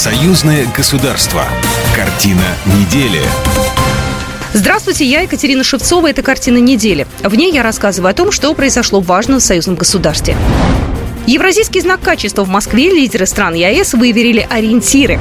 Союзное государство. Картина недели. Здравствуйте, я Екатерина Шевцова. Это «Картина недели». В ней я рассказываю о том, что произошло важно в союзном государстве. Евразийский знак качества в Москве лидеры стран ЕАЭС выверили ориентиры.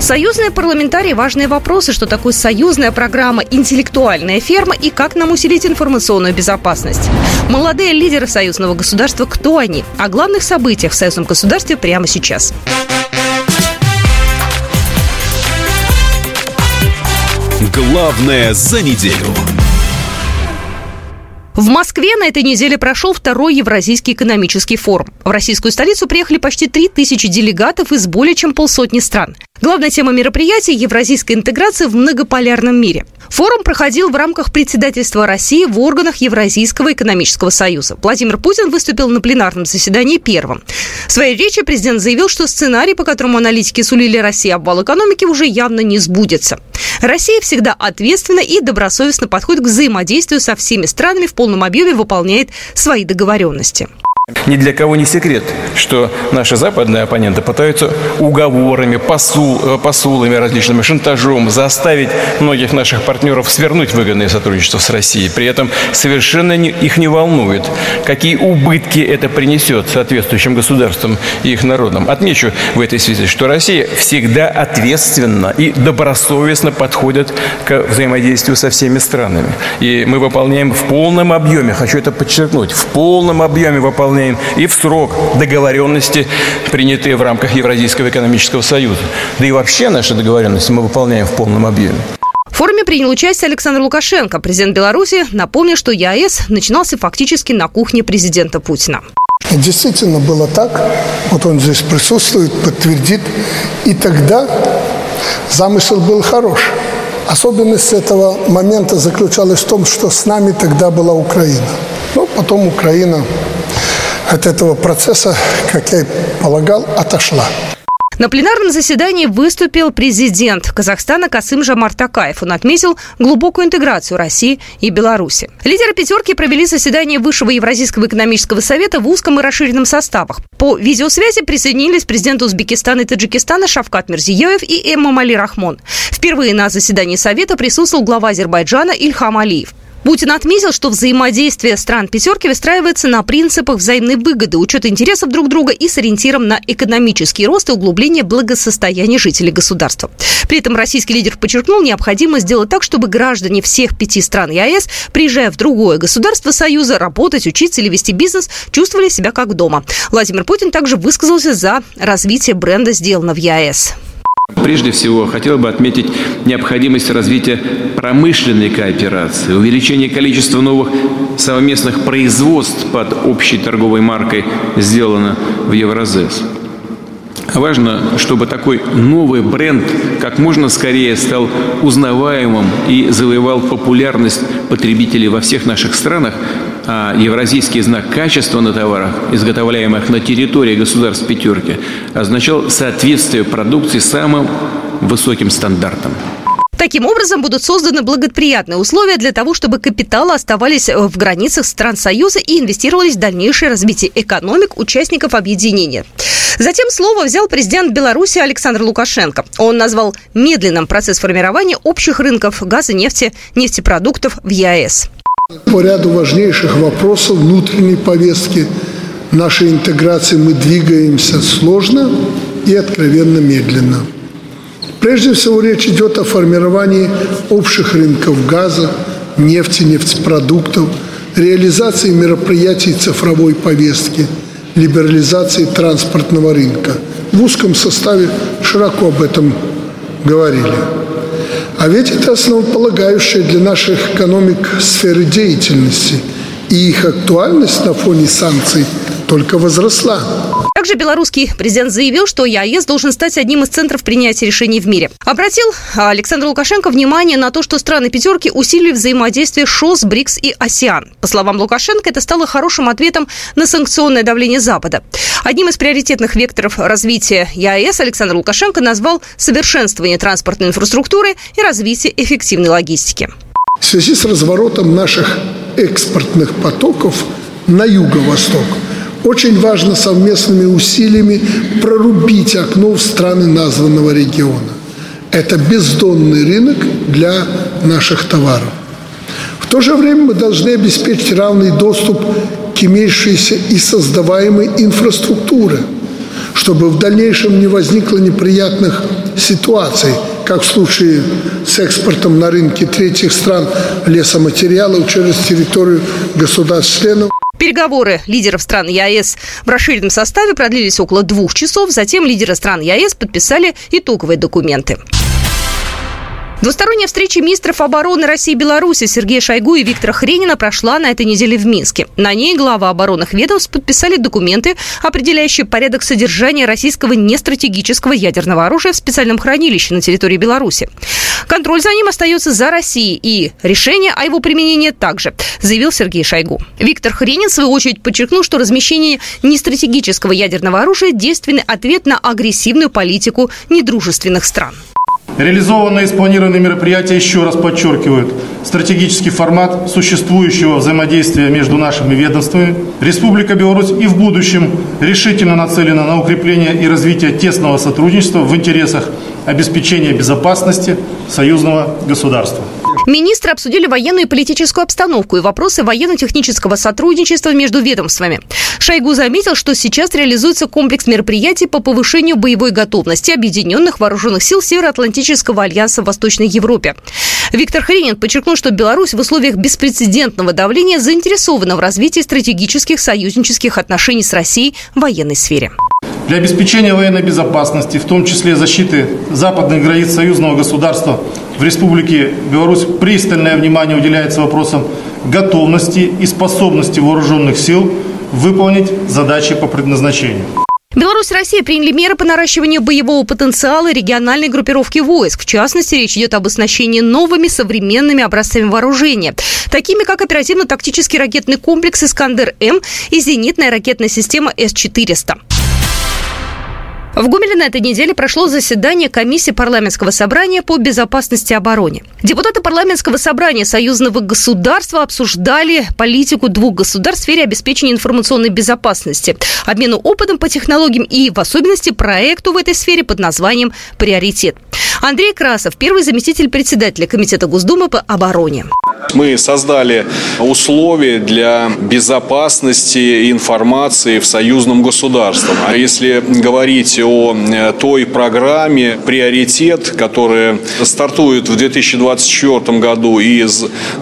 Союзные парламентарии – важные вопросы, что такое союзная программа «Интеллектуальная ферма» и как нам усилить информационную безопасность. Молодые лидеры союзного государства – кто они? О главных событиях в союзном государстве прямо сейчас. Главное за неделю. В Москве на этой неделе прошел второй Евразийский экономический форум. В российскую столицу приехали почти 3000 делегатов из более чем полсотни стран. Главная тема мероприятия – евразийская интеграция в многополярном мире. Форум проходил в рамках председательства России в органах Евразийского экономического союза. Владимир Путин выступил на пленарном заседании первым. В своей речи президент заявил, что сценарий, по которому аналитики сулили России обвал экономики, уже явно не сбудется. Россия всегда ответственно и добросовестно подходит к взаимодействию со всеми странами в полном объеме выполняет свои договоренности. Ни для кого не секрет, что наши западные оппоненты пытаются уговорами, посул, э, посулами различными, шантажом заставить многих наших партнеров свернуть выгодное сотрудничество с Россией. При этом совершенно не, их не волнует, какие убытки это принесет соответствующим государствам и их народам. Отмечу в этой связи, что Россия всегда ответственно и добросовестно подходит к взаимодействию со всеми странами. И мы выполняем в полном объеме, хочу это подчеркнуть, в полном объеме выполняем выполняем и в срок договоренности, принятые в рамках Евразийского экономического союза. Да и вообще наши договоренности мы выполняем в полном объеме. В форуме принял участие Александр Лукашенко. Президент Беларуси напомнил, что ЕАЭС начинался фактически на кухне президента Путина. Действительно было так. Вот он здесь присутствует, подтвердит. И тогда замысел был хорош. Особенность этого момента заключалась в том, что с нами тогда была Украина. Но потом Украина от этого процесса, как я и полагал, отошла. На пленарном заседании выступил президент Казахстана Касым Жамар Такаев. Он отметил глубокую интеграцию России и Беларуси. Лидеры «пятерки» провели заседание Высшего Евразийского экономического совета в узком и расширенном составах. По видеосвязи присоединились президенты Узбекистана и Таджикистана Шавкат Мирзиёев и Эммамали Рахмон. Впервые на заседании совета присутствовал глава Азербайджана Ильхам Алиев. Путин отметил, что взаимодействие стран «пятерки» выстраивается на принципах взаимной выгоды, учета интересов друг друга и с ориентиром на экономический рост и углубление благосостояния жителей государства. При этом российский лидер подчеркнул необходимость сделать так, чтобы граждане всех пяти стран ЕАЭС, приезжая в другое государство Союза, работать, учиться или вести бизнес, чувствовали себя как дома. Владимир Путин также высказался за развитие бренда «Сделано в ЕАЭС». Прежде всего, хотел бы отметить необходимость развития промышленной кооперации, увеличения количества новых совместных производств под общей торговой маркой «Сделано в Евразес». Важно, чтобы такой новый бренд как можно скорее стал узнаваемым и завоевал популярность потребителей во всех наших странах, а евразийский знак качества на товарах, изготовляемых на территории государств пятерки, означал соответствие продукции самым высоким стандартам. Таким образом, будут созданы благоприятные условия для того, чтобы капиталы оставались в границах стран Союза и инвестировались в дальнейшее развитие экономик участников объединения. Затем слово взял президент Беларуси Александр Лукашенко. Он назвал медленным процесс формирования общих рынков газа, нефти, нефтепродуктов в ЕАЭС. По ряду важнейших вопросов внутренней повестки нашей интеграции мы двигаемся сложно и откровенно медленно. Прежде всего речь идет о формировании общих рынков газа, нефти, нефтепродуктов, реализации мероприятий цифровой повестки – либерализации транспортного рынка. В узком составе широко об этом говорили. А ведь это основополагающая для наших экономик сферы деятельности, и их актуальность на фоне санкций только возросла. Также белорусский президент заявил, что ЕАЭС должен стать одним из центров принятия решений в мире. Обратил Александр Лукашенко внимание на то, что страны пятерки усилили взаимодействие ШОС, БРИКС и АСИАН. По словам Лукашенко, это стало хорошим ответом на санкционное давление Запада. Одним из приоритетных векторов развития ЕАЭС Александр Лукашенко назвал совершенствование транспортной инфраструктуры и развитие эффективной логистики. В связи с разворотом наших экспортных потоков на юго-восток – очень важно совместными усилиями прорубить окно в страны названного региона. Это бездонный рынок для наших товаров. В то же время мы должны обеспечить равный доступ к имеющейся и создаваемой инфраструктуре, чтобы в дальнейшем не возникло неприятных ситуаций, как в случае с экспортом на рынке третьих стран лесоматериалов через территорию государств-членов. Переговоры лидеров стран ЕАЭС в расширенном составе продлились около двух часов. Затем лидеры стран ЕАЭС подписали итоговые документы. Двусторонняя встреча министров обороны России и Беларуси Сергея Шойгу и Виктора Хренина прошла на этой неделе в Минске. На ней глава оборонных ведомств подписали документы, определяющие порядок содержания российского нестратегического ядерного оружия в специальном хранилище на территории Беларуси. Контроль за ним остается за Россией, и решение о его применении также, заявил Сергей Шойгу. Виктор Хренин, в свою очередь, подчеркнул, что размещение нестратегического ядерного оружия – действенный ответ на агрессивную политику недружественных стран. Реализованные и спланированные мероприятия еще раз подчеркивают стратегический формат существующего взаимодействия между нашими ведомствами. Республика Беларусь и в будущем решительно нацелена на укрепление и развитие тесного сотрудничества в интересах обеспечения безопасности союзного государства. Министры обсудили военную и политическую обстановку и вопросы военно-технического сотрудничества между ведомствами. Шойгу заметил, что сейчас реализуется комплекс мероприятий по повышению боевой готовности Объединенных Вооруженных Сил Североатлантического альянса в Восточной Европе. Виктор Хренин подчеркнул, что Беларусь в условиях беспрецедентного давления заинтересована в развитии стратегических союзнических отношений с Россией в военной сфере. Для обеспечения военной безопасности, в том числе защиты западных границ союзного государства в Республике Беларусь пристальное внимание уделяется вопросам готовности и способности вооруженных сил выполнить задачи по предназначению. Беларусь и Россия приняли меры по наращиванию боевого потенциала региональной группировки войск. В частности, речь идет об оснащении новыми современными образцами вооружения, такими как оперативно-тактический ракетный комплекс «Искандер-М» и зенитная ракетная система С-400. В Гумеле на этой неделе прошло заседание комиссии парламентского собрания по безопасности и обороне. Депутаты парламентского собрания союзного государства обсуждали политику двух государств в сфере обеспечения информационной безопасности, обмену опытом по технологиям и, в особенности, проекту в этой сфере под названием «Приоритет». Андрей Красов, первый заместитель председателя Комитета Госдумы по обороне. Мы создали условия для безопасности информации в союзном государстве. А если говорить о э, той программе «Приоритет», которая стартует в 2024 году и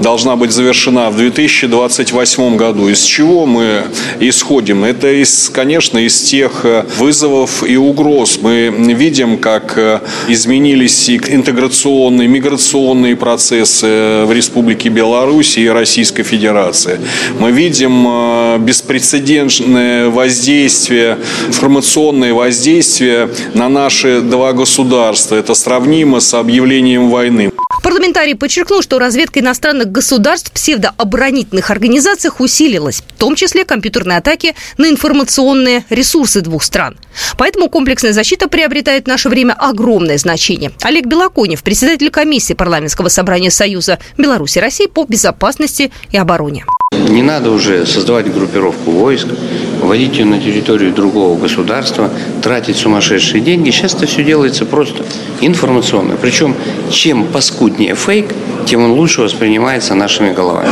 должна быть завершена в 2028 году, из чего мы исходим? Это, из, конечно, из тех э, вызовов и угроз. Мы видим, как э, изменились интеграционные, миграционные процессы в Республике Беларуси и Российской Федерации. Мы видим э, беспрецедентное воздействие, информационное воздействие на наши два государства. Это сравнимо с объявлением войны. Парламентарий подчеркнул, что разведка иностранных государств псевдооборонительных организациях усилилась, в том числе компьютерные атаки на информационные ресурсы двух стран. Поэтому комплексная защита приобретает в наше время огромное значение. Олег Белоконев, председатель комиссии парламентского собрания Союза Беларуси и России по безопасности и обороне. Не надо уже создавать группировку войск, вводить ее на территорию другого государства, тратить сумасшедшие деньги. Сейчас это все делается просто информационно. Причем чем паскуднее фейк, тем он лучше воспринимается нашими головами.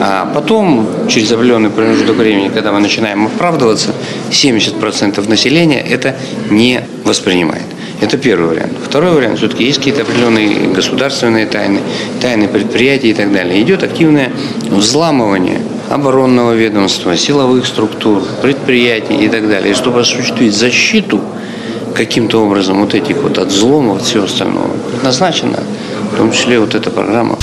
А потом, через определенный промежуток времени, когда мы начинаем оправдываться, 70% населения это не воспринимает. Это первый вариант. Второй вариант, все-таки есть какие-то определенные государственные тайны, тайны предприятий и так далее. Идет активное взламывание оборонного ведомства, силовых структур, предприятий и так далее. Чтобы осуществить защиту каким-то образом вот этих вот от взлома, от всего остального, предназначена в том числе вот эта программа.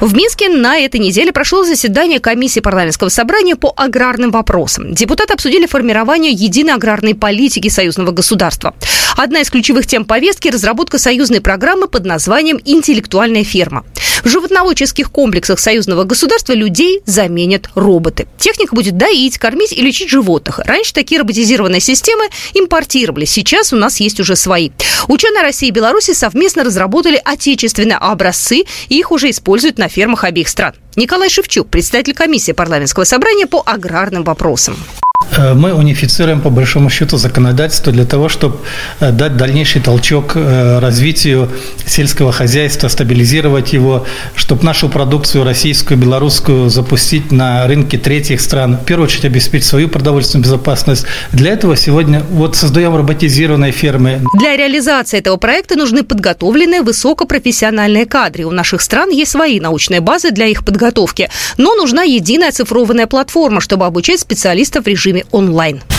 В Минске на этой неделе прошло заседание комиссии парламентского собрания по аграрным вопросам. Депутаты обсудили формирование единой аграрной политики союзного государства. Одна из ключевых тем повестки – разработка союзной программы под названием «Интеллектуальная ферма». В животноводческих комплексах союзного государства людей заменят роботы. Техника будет доить, кормить и лечить животных. Раньше такие роботизированные системы импортировали. Сейчас у нас есть уже свои. Ученые России и Беларуси совместно разработали отечественные образцы, и их уже используют на фермах обеих стран. Николай Шевчук, председатель комиссии парламентского собрания по аграрным вопросам. Э, мы унифицируем, по большому счету, законодательство для того, чтобы э, дать дальнейший толчок э, развитию сельского хозяйства, стабилизировать его, чтобы нашу продукцию российскую, белорусскую запустить на рынке третьих стран, в первую очередь обеспечить свою продовольственную безопасность. Для этого сегодня вот создаем роботизированные фермы. Для реализации этого проекта нужны подготовленные высокопрофессиональные кадры. У наших стран есть свои научные базы для их подготовки, но нужна единая цифрованная платформа, чтобы обучать специалистов в режиме онлайн.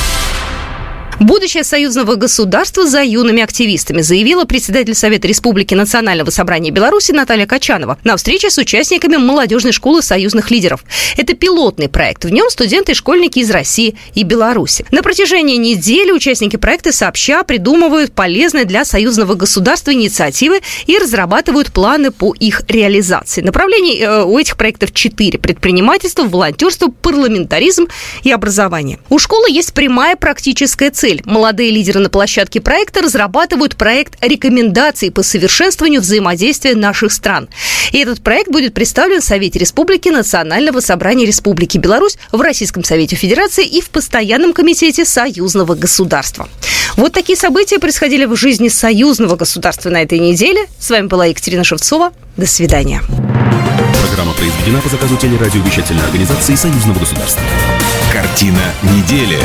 Будущее союзного государства за юными активистами, заявила председатель Совета Республики Национального собрания Беларуси Наталья Качанова на встрече с участниками молодежной школы союзных лидеров. Это пилотный проект. В нем студенты и школьники из России и Беларуси. На протяжении недели участники проекта сообща придумывают полезные для союзного государства инициативы и разрабатывают планы по их реализации. Направлений э, у этих проектов четыре. Предпринимательство, волонтерство, парламентаризм и образование. У школы есть прямая практическая цель цель. Молодые лидеры на площадке проекта разрабатывают проект рекомендаций по совершенствованию взаимодействия наших стран. И этот проект будет представлен в Совете Республики Национального собрания Республики Беларусь в Российском Совете Федерации и в Постоянном комитете союзного государства. Вот такие события происходили в жизни союзного государства на этой неделе. С вами была Екатерина Шевцова. До свидания. Программа произведена по заказу телерадиовещательной организации союзного государства. Картина недели.